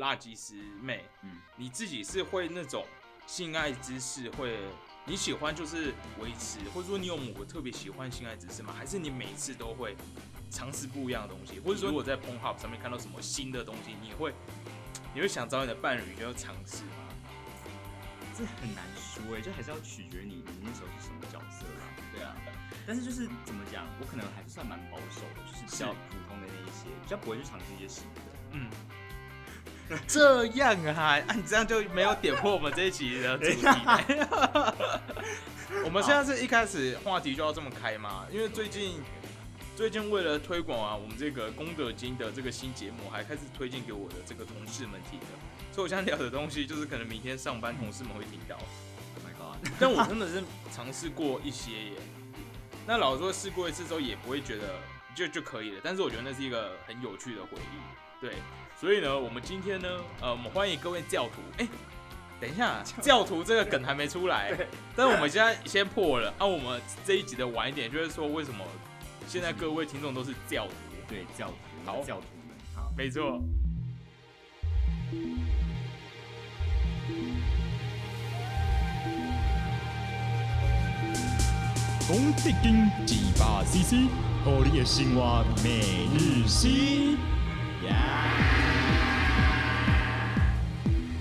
辣鸡师妹，嗯你自己是会那种性爱姿势会你喜欢就是维持，或者说你有某个特别喜欢性爱姿势吗？还是你每次都会尝试不一样的东西？或者说如果在 Pornhub 上面看到什么新的东西，你会你会想找你的伴侣要尝试吗？这很难说哎，这还是要取决你你那时候是什么角色啦。对啊，但是就是怎么讲，我可能还是算蛮保守的，就是比较普通的那一些，比较不会去尝试一些新的。嗯。这样啊，啊，你这样就没有点破我们这一集的主题。我们现在是一开始话题就要这么开嘛？因为最近最近为了推广啊，我们这个功德金的这个新节目，还开始推荐给我的这个同事们听的。所以我想聊的东西，就是可能明天上班同事们会听到。Oh my god！但我真的是尝试过一些耶。那老实说，试过一次之后也不会觉得就就可以了。但是我觉得那是一个很有趣的回忆。对，所以呢，我们今天呢，呃，我们欢迎各位教徒。哎、等一下，教徒这个梗还没出来，但是我们现在先破了。那、我们这一集的晚一点，就是说为什么现在各位听众都是教徒？对，教徒，好教徒们，好，没错。讲德经一百 CC，让你的生活每日西。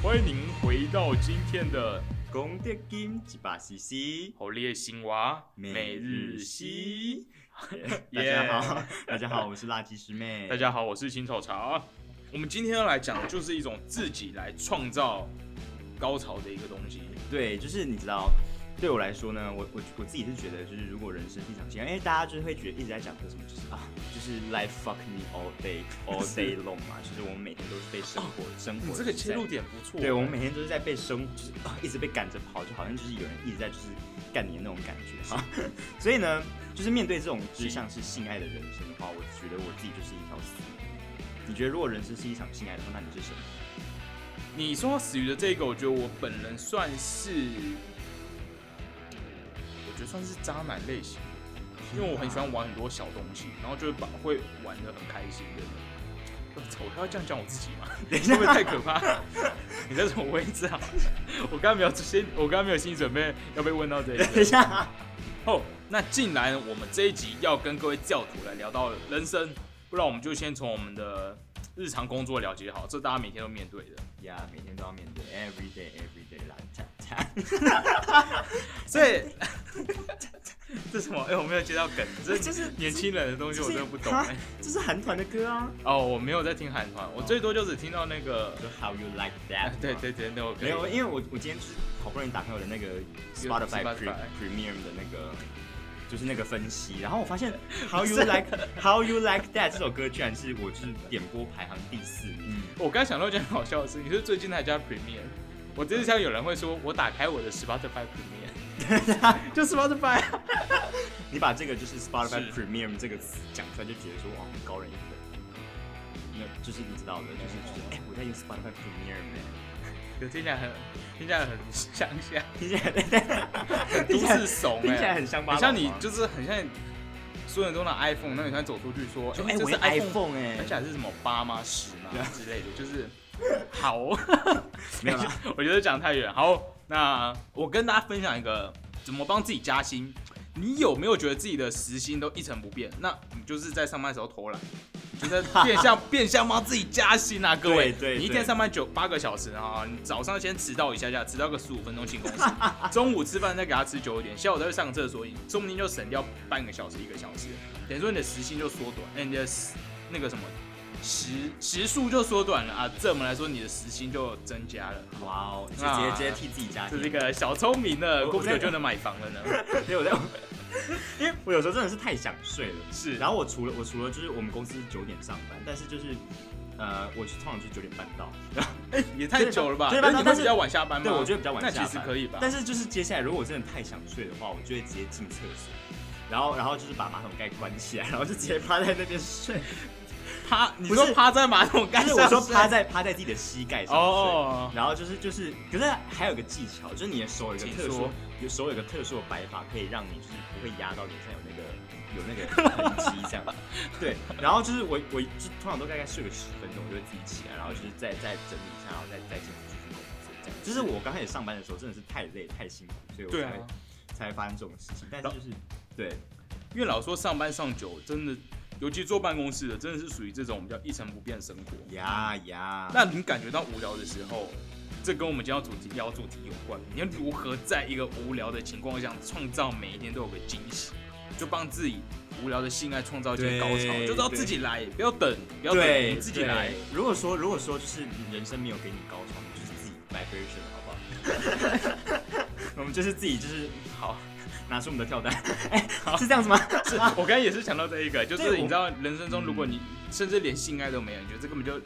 欢迎您回到今天的功德金几把 CC，好烈新娃每每日日西。大家好，大家好，我是辣鸡师妹，大家好，我是青草茶。我们今天要来讲的就是一种自己来创造高潮的一个东西。对，就是你知道，对我来说呢，我我我自己是觉得，就是如果人生是一场性爱，因为大家就是会觉得一直在讲说什么，就是啊，就是 life fuck me all day all day long 嘛，就是我们每天都是被生活、生活你这个切入点不错。对，我们每天都是在被生，就是啊，一直被赶着跑，就好像就是有人一直在就是干你的那种感觉哈。所以呢，就是面对这种就是像是性爱的人生的话，我觉得我自己就是一条死鱼。你觉得如果人生是一场性爱的话，那你是什么？你说到死鱼的这个，我觉得我本人算是，我觉得算是渣男类型，因为我很喜欢玩很多小东西，然后就会把会玩的很开心的人。我操！我要这样讲我自己吗？等一会不会太可怕？你在什么位置啊？我刚刚没有先，我刚刚没有心理准备要被问到这里。等一下，哦，那既然我们这一集要跟各位教徒来聊到人生，不然我们就先从我们的日常工作了解好，这大家每天都面对的。呀，每天都要面对 every day every day。所以这是什么？哎、我没有接到梗，这就是年轻人的东西，我真的不懂、哈哎这是韩团的歌啊，哦，我没有在听韩团，我最多就只听到那个，就 How You Like 啊 That。对对对，没有，因为我我今天就是好不容易打开我的那个 Spotify Spotify Pre- Premium 的那个，就是那个分析，然后我发现 How You Like How You Like That 这首歌居然是我就是点播排行第四名。我刚想到一件很好笑的事，你是最近才加 Premium，我真是像有人会说，我打开我的 Spotify Premium，就 Spotify，你把这个就是 Spotify 是。Premium 这个词讲出来，就觉得说哇很高人一等。那就是你知道的，就是就是哎、我在用 Spotify Premium 哎、可听起来很听起来很乡下，听起来很 都市怂听起来哎，很乡巴佬像你吗？就是很像所有人都拿 iPhone，那你看走出去说，说哎、我用这是 iPhone，iPhone 哎、而且还是什么八吗十吗对啊。之类的，就是 好。没有啦，我觉得讲太远。好，那我跟大家分享一个怎么帮自己加薪。你有没有觉得自己的时薪都一成不变？那你就是在上班的时候偷懒，你就在变相变相帮自己加薪啊，各位。你一天上班九八个小时啊，你早上先迟到一下下，迟到个十五分钟进公司，中午吃饭再给他吃久一点，下午再去上厕所，说不定就省掉半个小时一个小时，等于说你的时薪就缩短，哎，你的那个什么时时数就缩短了啊，这么来说你的时薪就增加了。哇哦，你是直接、啊直接替自己加薪这是一。个小聪明的，我过不久就能买房了呢。因为我在，因为我有时候真的是太想睡了。是然后我除了我除了就是我们公司是九点上班，但是就是呃，我通常就是九点半到。哎也太久了吧？对对但是那你会比较晚下班吗？对，我觉得比较晚那下班。其实可以吧？但是就是接下来，如果我真的太想睡的话，我就会直接进厕所，然后然后就是把马桶盖关起来，然后就直接趴在那边睡。趴，你不是说趴在马桶盖上？我说趴在趴在自己的膝盖上睡。哦，然后就是就是，可是还有个技巧，就是你的手有一个特殊说，有手有一个特殊的摆法，可以让你就是不会压到脸上有那个有那个 痕迹这样。对，然后就是我我就通常都大概睡个十分钟，我就会自己起来，然后就是再再整理一下，然后再再进去继续工作这样。就是我刚开始上班的时候真的是太累太辛苦，所以我才会才会发生这种事情。但是就是对因为老说上班上久，真的，尤其坐办公室的，真的是属于这种比较一成不变的生活。呀呀，那你感觉到无聊的时候，这跟我们今天要主题聊主题有关。你要如何在一个无聊的情况下，创造每一天都有个惊喜，就帮自己无聊的性爱创造一些高潮，就是要自己来，不要等，不要等，自己来。如果说如果说就是你人生没有给你高潮，你就是自己 vibration 好不好？我们就是自己就是好拿出我们的跳单，哎、是这样子吗？是我刚才也是想到这一个，就是你知道，人生中如果你甚至连性爱都没有，你觉得这根本就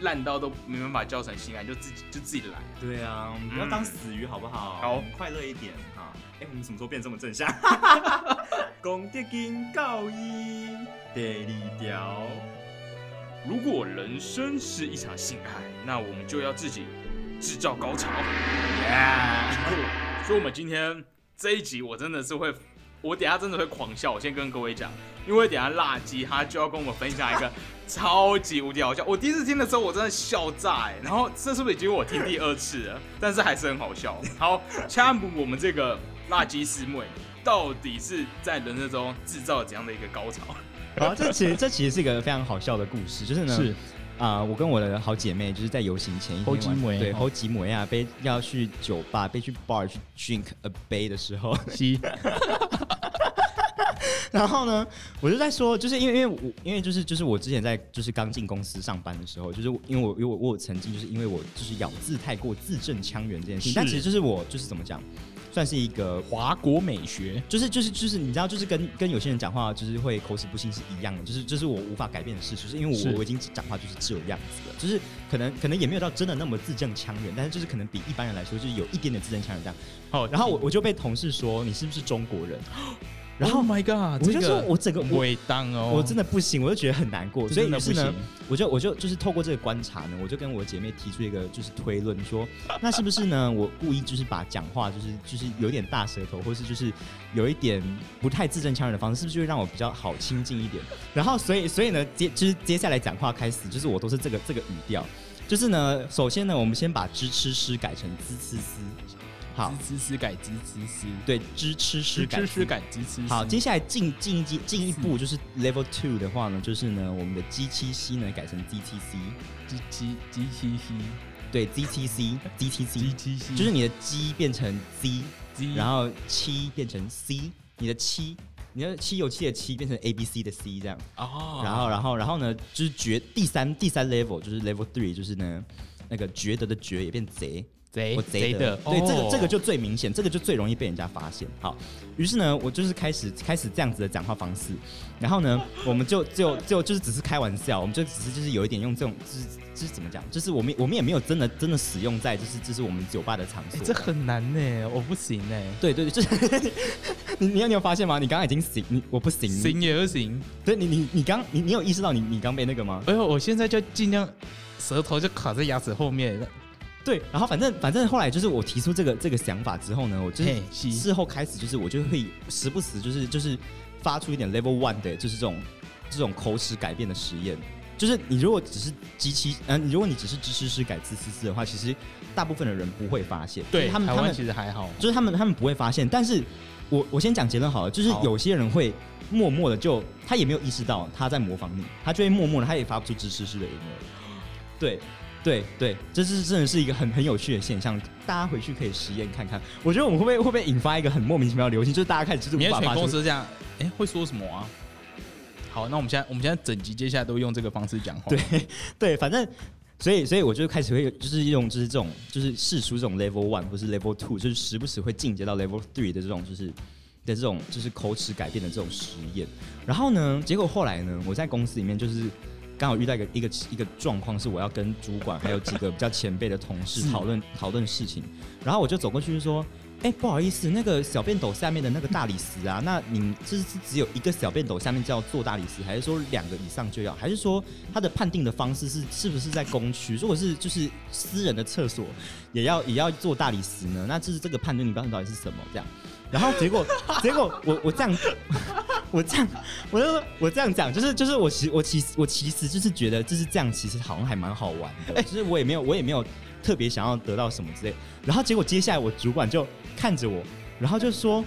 烂到都没办法叫成性爱，就自己就自己来。对啊，我们不要当死鱼好不好？好快乐一点哈。哎、我们什么时候变这么正向？功德金告一第二条，如果人生是一场性爱，那我们就要自己制造高潮。所以，我们今天这一集，我真的是会，我等下真的会狂笑。我先跟各位讲，因为等下辣鸡他就要跟我们分享一个超级无敌好笑。我第一次听的时候，我真的笑炸哎、然后这是不是已经我听第二次了？但是还是很好笑。好，参补我们这个辣鸡师妹到底是在人生中制造了怎样的一个高潮？好，这其实这其实是一个非常好笑的故事，就是呢，是啊、我跟我的好姐妹就是在游行前一天对，哦侯吉梅啊，被要去酒吧，被去 bar 去 drink a 杯的时候 然后呢，我就在说，就是因为因为我因为就是就是我之前在就是刚进公司上班的时候，就是因为我因为我我曾经就是因为我就是咬字太过字正腔圆这件事情，但其实就是我就是怎么讲，算是一个华国美学，就是就是就是你知道，就是跟跟有些人讲话就是会口齿不清是一样的，就是这、是我无法改变的事实，就是因为是我我已经讲话就是这样子了，就是可能可能也没有到真的那么字正腔圆，但是就是可能比一般人来说就是有一点点字正腔圆这样。好然后我我就被同事说你是不是中国人？然后 Oh my God，我就说我整个我伟当哦，我真的不行，我就觉得很难过，所以呢，我就我就就是透过这个观察呢，我就跟我姐妹提出一个就是推论说，那是不是呢？我故意就是把讲话就是就是有点大舌头，或是就是有一点不太字正腔圆的方式，是不是就会让我比较好亲近一点？然后所以所以呢，接就是接下来讲话开始，就是我都是这个这个语调，就是呢，首先呢，我们先把支吃吃改成滋呲丝，好，滋滋滋改滋滋滋，对，支吃诗改。滋吃吃吃改滋滋滋，好，接下来进进一进进一步就是 level two 的话呢，就是呢，我们的 G 七 C 呢改成 gtcggg 七 C 对 ZTC G ZTC，T C，就是你的 G 变成 Z，G，然后七变成 C，你的七，你的七有七的七变成 A B C 的 C 这样，哦，然后然后然后呢，就是觉第三第三 level 就是 level three，就是呢那个觉得的觉也变贼。贼我贼的，对，这个这个就最明显，这个就最容易被人家发现。好，于是呢，我就是开始开始这样子的讲话方式，然后呢，我们就就就就是只是开玩笑，我们就只是就是有一点用这种，就是就是怎么讲，就是我们我们也没有真的真的使用在就是就是我们酒吧的场所哎，。这很难呢，我不行呢，对对对，就是 你你有你有发现吗？你刚刚已经行，你我不行，行也不行，对你你你刚你你有意识到你你刚被那个吗？哎呦，我现在就尽量舌头就卡在牙齿后面，对，然后反正反正后来就是我提出这个这个想法之后呢，我就是事后开始就是我就会时不时就是就是发出一点 level one 的，就是这种这种口齿改变的实验。就是你如果只是机器，嗯、如果你只是知识是改字思思的话，其实大部分的人不会发现。对，他们他们其实还好，就是他们他们不会发现，但是我我先讲结论好了，就是有些人会默默的就他也没有意识到他在模仿你，他就会默默的他也发不出知识师的音了。对对对，这是真的是一个很很有趣的现象，大家回去可以实验看看。我觉得我们会不会会不会引发一个很莫名其妙的流行，就是大家开始就是你的全无法发公司这样，哎，会说什么啊？好，那我们现在我们现在整集接下来都用这个方式讲话，对对，反正所以所以我就开始会就是用就是这种就是试出这种 level one 或是 level two，就是时不时会进阶到 level three 的这种就是的这种就是口齿改变的这种实验。然后呢，结果后来呢，我在公司里面就是。刚好遇到一个一个一个状况，是我要跟主管还有几个比较前辈的同事讨论讨论事情，然后我就走过去就说：“哎、不好意思，那个小便斗下面的那个大理石啊，那你这是只有一个小便斗下面就要做大理石，还是说两个以上就要？还是说它的判定的方式是是不是在公区？如果是就是私人的厕所也要也要做大理石呢？那就是这个判断你标准到底是什么？这样，然后结果结果我我这样我这样我就我这样讲，就是就是我其我其实我其实就是觉得就是这样，其实好像还蛮好玩的。哎就是我也没有我也没有特别想要得到什么之类。然后结果接下来我主管就看着我，然后就说，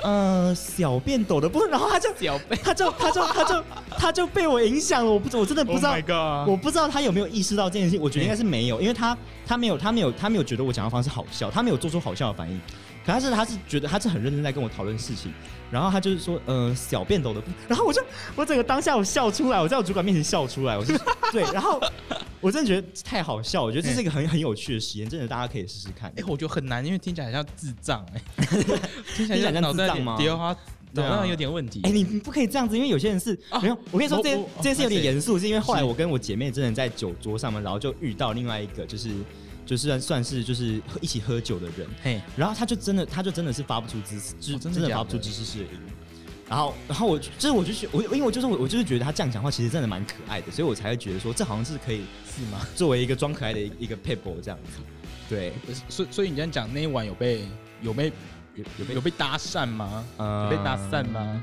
呃，小便抖的不，然后他就小便他就他就他就他就被我影响了，我不我真的不知道 Oh 我不知道他有没有意识到这件事情，我觉得应该是没有，因为他他没有他没有他没有觉得我讲的方式好笑，他没有做出好笑的反应，可他是他是觉得他是很认真在跟我讨论事情，然后他就是说，呃，小便斗的，然后我就我整个当下我笑出来，我在我主管面前笑出来，我就对，然后 我真的觉得太好笑，我觉得这是一个很很有趣的实验，真的大家可以试试看。哎、我觉得很难，因为听起来很像智障哎、听 起听起来像脑袋智障吗对啊脑袋有点问题。哎、你不可以这样子，因为有些人是、没有。我跟你说，这件这件事有点严肃，是因为后来我跟我姐妹真的在酒桌上嘛，然后就遇到另外一个，就是就是算算是就是一起喝酒的人，嘿，然后他就真的他就真的是发不出姿势，就真的发不出知识式的音。然后，然后我就就是我就是我，因为我就是我，我就是觉得他这样讲话其实真的蛮可爱的，所以我才会觉得说这好像是可以是吗？作为一个装可爱的一一个 people 这样子。对，所以所以你这样讲那一晚有被有被有有被有被搭讪吗？嗯有被搭讪吗？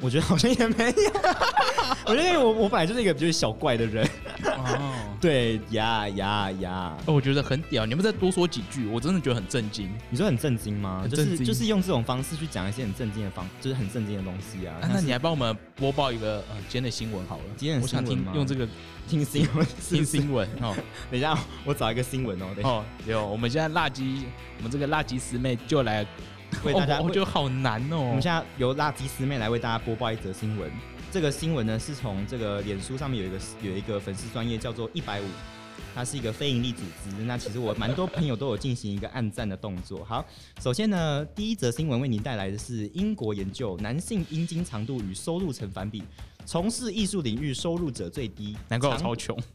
我觉得好像也没有。我觉得我我本来就是一个就是小怪的人。哦。对呀呀呀！哦我觉得很屌，你们再多说几句，我真的觉得很震惊。你说很震惊吗？就是就是用这种方式去讲一些很震惊的方，就是很震惊的东西啊。啊，那你还帮我们播报一个呃今天的新闻好了。今天的我想新闻吗听用这个 听新闻？听新闻哦等一下，我找一个新闻哦。哦，有我们现在辣鸡，我们这个辣鸡师妹就来，为大家哦我觉得好难哦。我们现在由辣鸡师妹来为大家播报一则新闻。这个新闻呢是从这个脸书上面有一个有一个粉丝专业叫做一百五，它是一个非营利组织。那其实我蛮多朋友都有进行一个暗赞的动作。好，首先呢，第一则新闻为您带来的是英国研究男性阴茎长度与收入成反比，从事艺术领域收入者最低，难怪我超穷。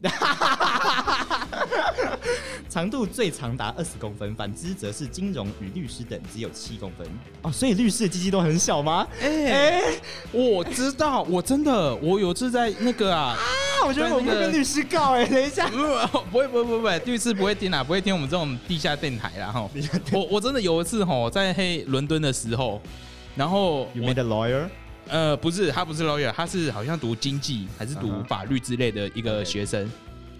长度最长达二十公分，反之则是金融与律师等只有七公分。哦，所以律师的鸡鸡都很小吗？哎、我知道，我真的，我有次在那个啊，啊，我觉得我们会跟律师告哎、等一下。不不会不会不会不会，律师不会听啦，不会听我们这种地下电台啦哈。我我真的有一次吼，在黑伦敦的时候，然后 You made a lawyer？呃不是他不是 lawyer，他是好像读经济还是读法律之类的一个学生，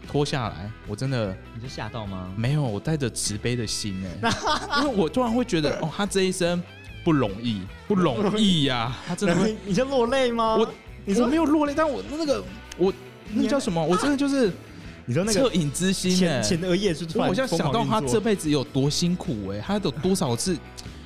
脱下来，我真的你就吓到吗？没有，我带着慈悲的心哎，因为我突然会觉得 哦，他这一生不容易，不容易呀、他真的会，你就落泪吗？我你说我没有落泪，但我那个我那个叫什么？我真的就是你说那个恻隐之心哎前，前额叶是突然我好像想到他这辈子有多辛苦哎、他有多少次，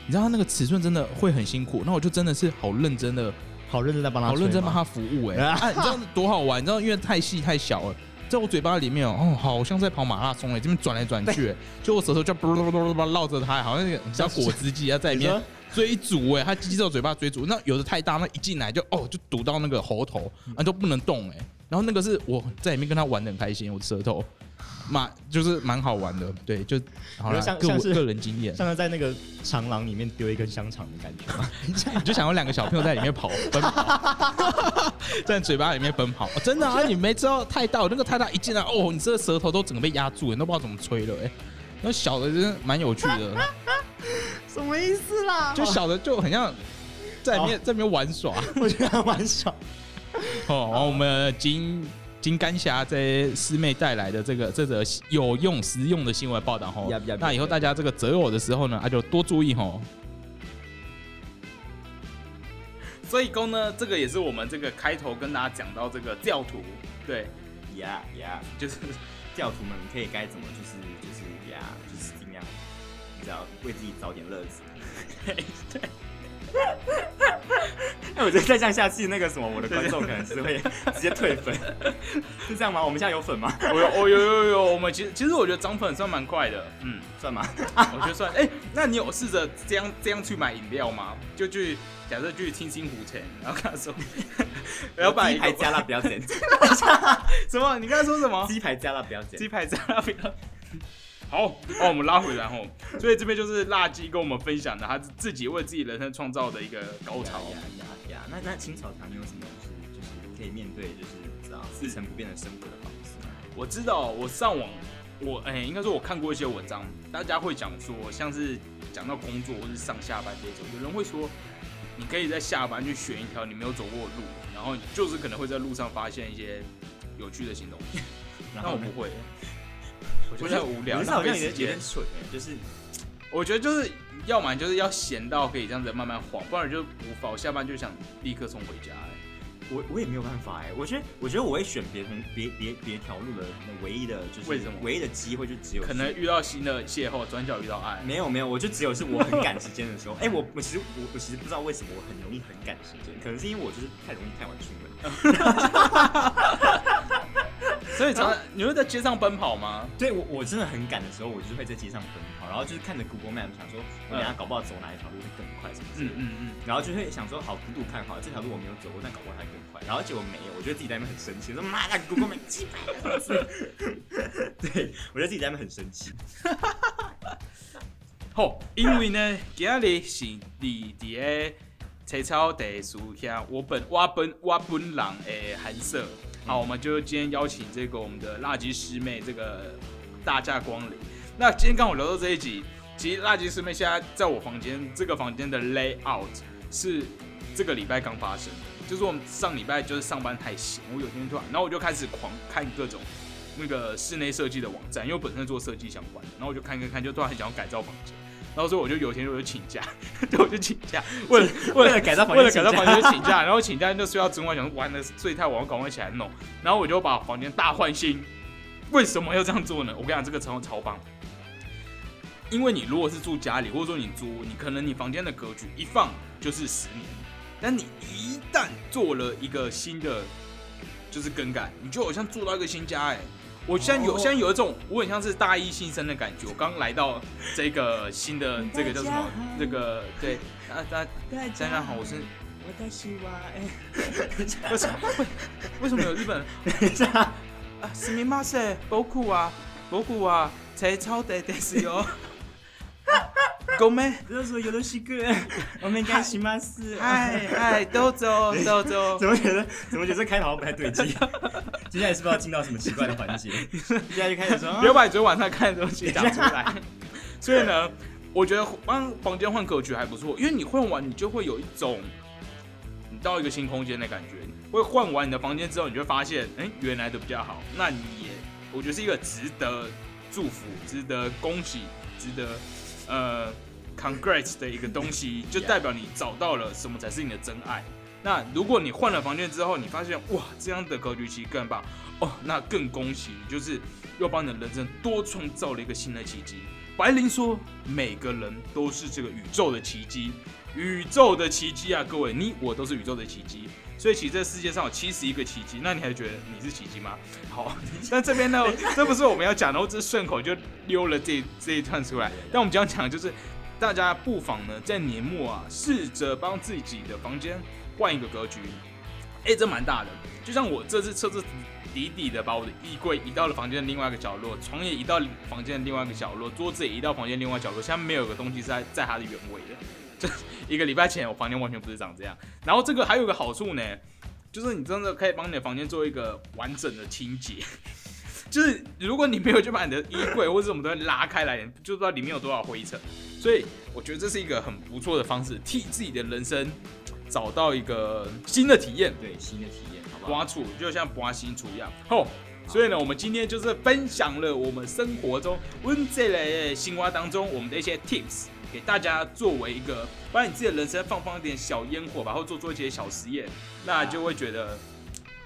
你知道他那个尺寸真的会很辛苦，那我就真的是好认真的，好认真在帮他，好认真帮。他服务哎、啊，你知道多好玩？你知道因为太细太小了。在我嘴巴里面哦，哦，好像在跑马拉松哎，这边转来转去，就我舌头就啵啵啵啵啵绕着它，好像那个你知道果汁机啊，在里面追逐哎，它鸡鸡在我嘴巴追逐，那有的太大，那一进来就哦就堵到那个喉头，啊都不能动哎，然后那个是我在里面跟他玩的很开心，我的舌头，蛮就是蛮好玩的，对，就好了像，像是个个人经验，像是在那个长廊里面丢一根香肠的感觉吗？你就想有两个小朋友在里面跑奔跑，在嘴巴里面奔跑，哦真的啊！你没知道太大，我那个太大一进来，哦，你这个舌头都整个被压住，你都不知道怎么吹了，哎，那小的真的蛮有趣的，什么意思啦？就小的就很像在里面在里面玩耍。我觉得还蛮爽。哦，然后我们金金甘霞这师妹带来的这个这则有用实用的新闻报道吼那以后大家这个择偶的时候呢，啊就多注意吼。所以公呢，这个也是我们这个开头跟大家讲到这个教徒，对，呀呀，就是教徒们可以该怎么就是就是呀，就是尽量，你知道为自己找点乐子。对，哎，我觉得再这样下去，那个什么，我的观众可能是会直接退粉，是这样吗？我们现在有粉吗？我有我有有有，我们其实其实我觉得涨粉算蛮快的，嗯，算吗？我觉得算。哎、那你有试着这样这样去买饮料吗？就去假设去清新湖城，然后跟他说，我要把一排加辣不要减，什么？你刚才说什么？鸡排加辣不要减鸡。排加辣不要。好，把，我们拉回来吼，所以这边就是辣鸡跟我们分享的，他自己为自己人生创造的一个高潮。呀呀呀！那那青草堂你有什么就是就是可以面对就是知道四成不变的生活的方式吗？我知道，我上网，我哎、应该说我看过一些文章，大家会讲说，像是讲到工作或是上下班这种，有人会说，你可以在下班去选一条你没有走过的路，然后你就是可能会在路上发现一些有趣的新东西。然后呢但我不会，我觉得很无聊，可是好像有点有浪费时间点。蠢哎，就是我觉得就是要么就是要闲到可以这样子慢慢晃，不然就无法。我下班就想立刻送回家、哎我我也没有办法哎，我觉得我觉得我会选别同别别别条路的那唯一的就是为什么唯一的机会就只有可能遇到新的邂逅，转角遇到爱。没有没有，我就只有是我很赶时间的时候。哎、我我其实我我其实不知道为什么我很容易很赶时间，可能是因为我就是太容易太晚出门。所以常常你会在街上奔跑吗？对我我真的很赶的时候，我就是会在街上奔跑，然后就是看着 Google Map 想说，我等下搞不好走哪一条路会更快什么之类的。嗯嗯嗯。然后就会想说，好赌赌看好了，这条路我没有走过，但搞不好还更快。然后结果没有，我觉得自己在那边很生气，说妈的 Google Map 鸡掰了。对，我觉得自己在那边很生气。好，因为呢，今日是你伫个青草地树下，我本我本我本人的寒舍。好，我们就今天邀请这个我们的辣鸡师妹这个大驾光临。那今天刚好聊到这一集，其实辣鸡师妹现在在我房间，这个房间的 layout 是这个礼拜刚发生的，就是我们上礼拜就是上班太闲，我有天突然，然后我就开始狂看各种那个室内设计的网站，因为本身做设计相关的，然后我就看看看，就突然很想要改造房间。然后所以我就有一天我就请假，对，我就请假，为了为了改造房为间为，了改造房间就请假，然后请假就睡到中午，想说完了睡太晚，我赶快起来弄，然后我就把房间大换新。为什么要这样做呢？我跟你讲，这个超超棒。因为你如果是住家里，或者说你租，你可能你房间的格局一放就是十年，但你一旦做了一个新的就是更改，你就好像住到一个新家哎、我现在有、哦现在有一种我很像是大一新生的感觉，我刚来到这个新的这个叫什么？这个对，啊大家大家好，我是我的希望哎，为什么为为什么有日本人啊？すみません、僕は僕は青草地ですよ。ごめん。どうぞよろしくお願いします。嗨嗨，都走都走怎。么觉得怎么觉得这开头好像不太对劲？ 接下来是不是要进到什么奇怪的环节？接下来就开始说，不要把你昨天晚上看的东西讲出来。所以呢，我觉得帮房间换格局还不错，因为你换完，你就会有一种你到一个新空间的感觉。会换完你的房间之后，你就会发现，哎、原来的比较好。那你也，我觉得是一个值得祝福、值得恭喜、值得呃 congrats 的一个东西，就代表你找到了什么才是你的真爱。那如果你换了房间之后，你发现哇，这样的格局其实更棒哦，那更恭喜你，就是又帮你的人生多创造了一个新的奇迹。白灵说，每个人都是这个宇宙的奇迹，宇宙的奇迹啊，各位，你我都是宇宙的奇迹。所以其实这世界上有七十一个奇迹，那你还觉得你是奇迹吗？好，那这边呢，这不是我们要讲的，我只是顺口就溜了这这一段出来。但我们将讲的就是，大家不妨呢在年末啊，试着帮自己的房间换一个格局。哎、这蛮大的。就像我这次彻彻底底的把我的衣柜移到了房间的另外一个角落，床也移到房间的另外一个角落，桌子也移到房间另外一个角落，现在没有一个东西是在在它的原位的。这一个礼拜前，我房间完全不是长这样。然后这个还有个好处呢，就是你真的可以帮你的房间做一个完整的清洁。就是如果你没有去把你的衣柜或者什么东西拉开来，就不知道里面有多少灰尘。所以我觉得这是一个很不错的方式，替自己的人生找到一个新的体验。对新的体验，好不好？刮除，就像刮新除一样。吼，所以呢，我们今天就是分享了我们生活中温这类新瓜当中我们的一些 tips，给大家作为一个把你自己的人生放放一点小烟火吧，或做做一些小实验，那就会觉得。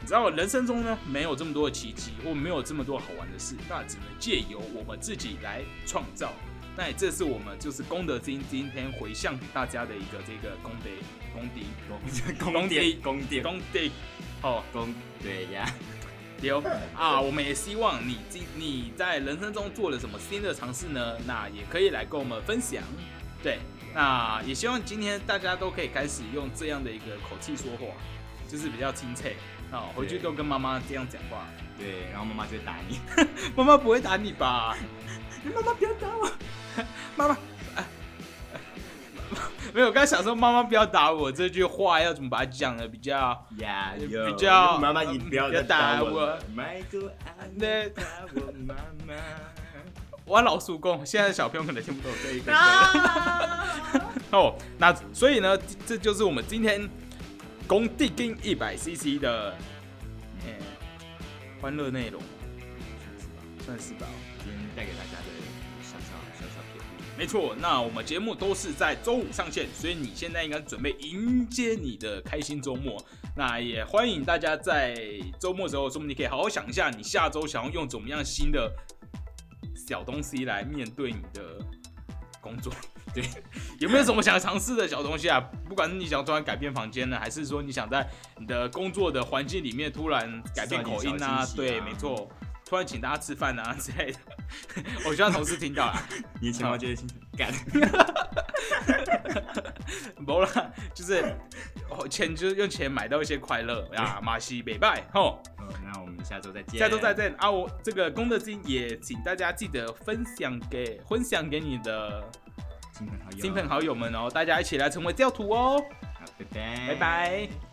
你知道，人生中呢没有这么多的奇迹，或没有这么多好玩的事，那只能借由我们自己来创造。那也这是我们就是功德金今天回向给大家的一个这个功德功德宫宫殿宫殿功德，哦，功对呀，有啊，我们也希望你今你在人生中做了什么新的尝试呢？那也可以来跟我们分享。对，那也希望今天大家都可以开始用这样的一个口气说话，就是比较亲切啊，回去都跟妈妈这样讲话。对，然后妈妈就会打你。妈妈不会打你吧？妈妈不要打我，妈妈。哎没有，我刚才想说“妈妈不要打我”这句话要怎么把它讲的比较呀，比较妈妈，你不要再打我了。麦克那打我妈妈。我老叔公，现在的小朋友可能听不懂这一个 哦，那所以呢，这就是我们今天工地跟一百 CC 的呃欢乐内容，算是吧。今天带给大家。没错，那我们节目都是在周五上线，所以你现在应该准备迎接你的开心周末。那也欢迎大家在周末的时候，说不定你可以好好想一下，你下周想要用怎么样新的小东西来面对你的工作。对，有没有什么想尝试的小东西啊？不管是你想突然改变房间呢，还是说你想在你的工作的环境里面突然改变口音啊？啊对，没错，突然请大家吃饭啊之类的。我希望同事听到啊。你的钱包就会心干。没啦，就是哦钱就是用钱买到一些快乐啊，马西北拜吼，那我们下周再见。下周再见啊！我这个功德金也请大家记得分享给分享给你的亲朋好友，亲朋好友们哦，大家一起来成为教徒哦，好，拜拜，拜拜。